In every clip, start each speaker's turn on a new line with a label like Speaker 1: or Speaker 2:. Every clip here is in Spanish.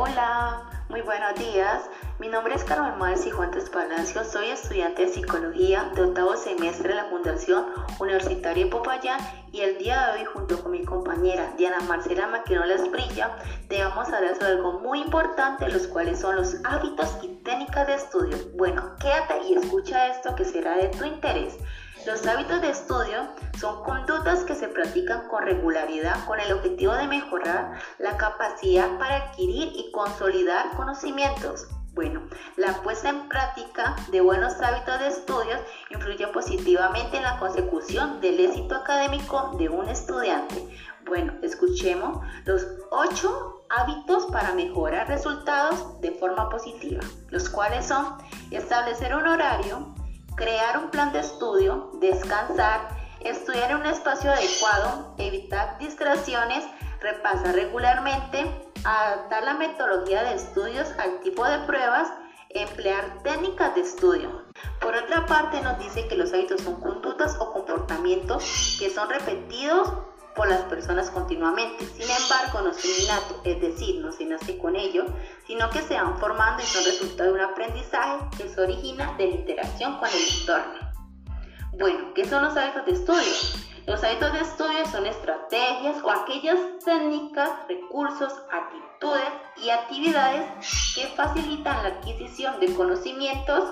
Speaker 1: Hola, muy buenos días. Mi nombre es Carmen Mar Cijuantes Palacio. Soy estudiante de psicología de octavo semestre de la Fundación Universitaria Popayán y el día de hoy junto con mi compañera Diana Marcela Maquinola Esprilla te vamos a hablar sobre algo muy importante, los cuales son los hábitos y técnicas de estudio. Bueno, quédate y escucha esto que será de tu interés. Los hábitos de estudio son conductas que se practican con regularidad con el objetivo de mejorar la capacidad para adquirir y consolidar conocimientos. Bueno, la puesta en práctica de buenos hábitos de estudios influye positivamente en la consecución del éxito académico de un estudiante. Bueno, escuchemos los ocho hábitos para mejorar resultados de forma positiva, los cuales son establecer un horario, crear un plan de estudio, descansar, estudiar en un espacio adecuado, evitar distracciones, repasar regularmente, adaptar la metodología de estudios al tipo de pruebas, emplear técnicas de estudio. Por otra parte, nos dice que los hábitos son conductas o comportamientos que son repetidos por las personas continuamente. Sin embargo, no son innato, es decir, no se nace con ello, sino que se van formando y son resultado de un aprendizaje que se origina de la interacción con el entorno. Bueno, ¿qué son los hábitos de estudio? Los hábitos de estudio son estrategias o aquellas técnicas, recursos, actitudes y actividades que facilitan la adquisición de conocimientos,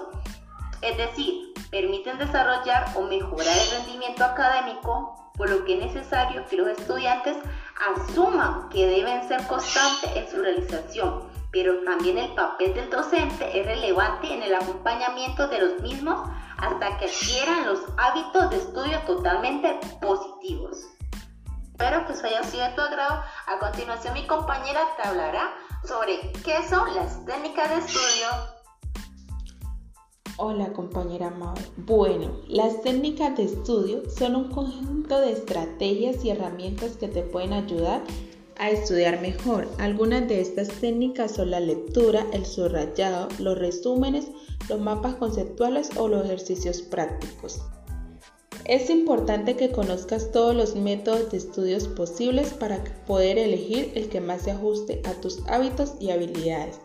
Speaker 1: es decir, permiten desarrollar o mejorar el rendimiento académico, por lo que es necesario que los estudiantes asuman que deben ser constantes en su realización, pero también el papel del docente es relevante en el acompañamiento de los mismos hasta que adquieran los hábitos de estudio totalmente positivos. Espero que eso haya sido de tu agrado. A continuación mi compañera te hablará sobre qué son las técnicas de estudio
Speaker 2: Hola compañera Mabel. Bueno, las técnicas de estudio son un conjunto de estrategias y herramientas que te pueden ayudar a estudiar mejor. Algunas de estas técnicas son la lectura, el subrayado, los resúmenes, los mapas conceptuales o los ejercicios prácticos. Es importante que conozcas todos los métodos de estudios posibles para poder elegir el que más se ajuste a tus hábitos y habilidades.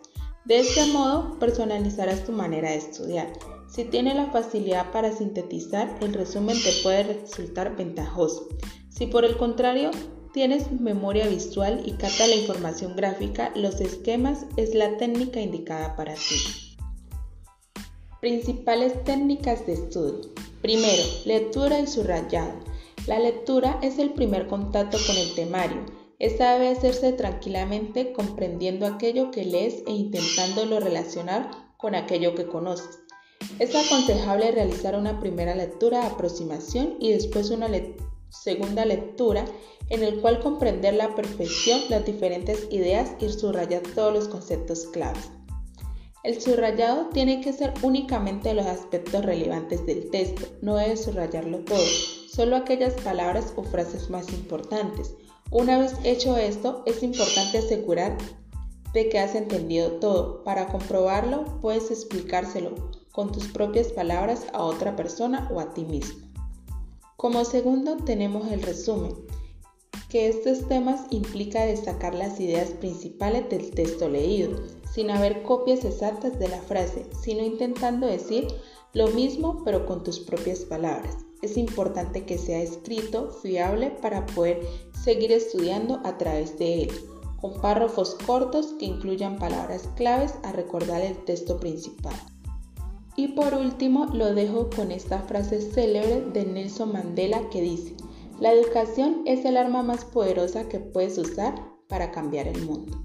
Speaker 2: De este modo, personalizarás tu manera de estudiar. Si tienes la facilidad para sintetizar, el resumen te puede resultar ventajoso. Si por el contrario tienes memoria visual y capta la información gráfica, los esquemas es la técnica indicada para ti. Principales técnicas de estudio. Primero, lectura y subrayado. La lectura es el primer contacto con el temario esta debe hacerse tranquilamente comprendiendo aquello que lees e intentándolo relacionar con aquello que conoces. Es aconsejable realizar una primera lectura aproximación y después una segunda lectura en el cual comprender la perfección las diferentes ideas y subrayar todos los conceptos claves. El subrayado tiene que ser únicamente los aspectos relevantes del texto, no debe subrayarlo todo, solo aquellas palabras o frases más importantes, una vez hecho esto, es importante asegurar de que has entendido todo. Para comprobarlo, puedes explicárselo con tus propias palabras a otra persona o a ti mismo. Como segundo, tenemos el resumen, que estos temas implica destacar las ideas principales del texto leído, sin haber copias exactas de la frase, sino intentando decir lo mismo pero con tus propias palabras. Es importante que sea escrito, fiable, para poder seguir estudiando a través de él, con párrafos cortos que incluyan palabras claves a recordar el texto principal. Y por último, lo dejo con esta frase célebre de Nelson Mandela que dice, la educación es el arma más poderosa que puedes usar para cambiar el mundo.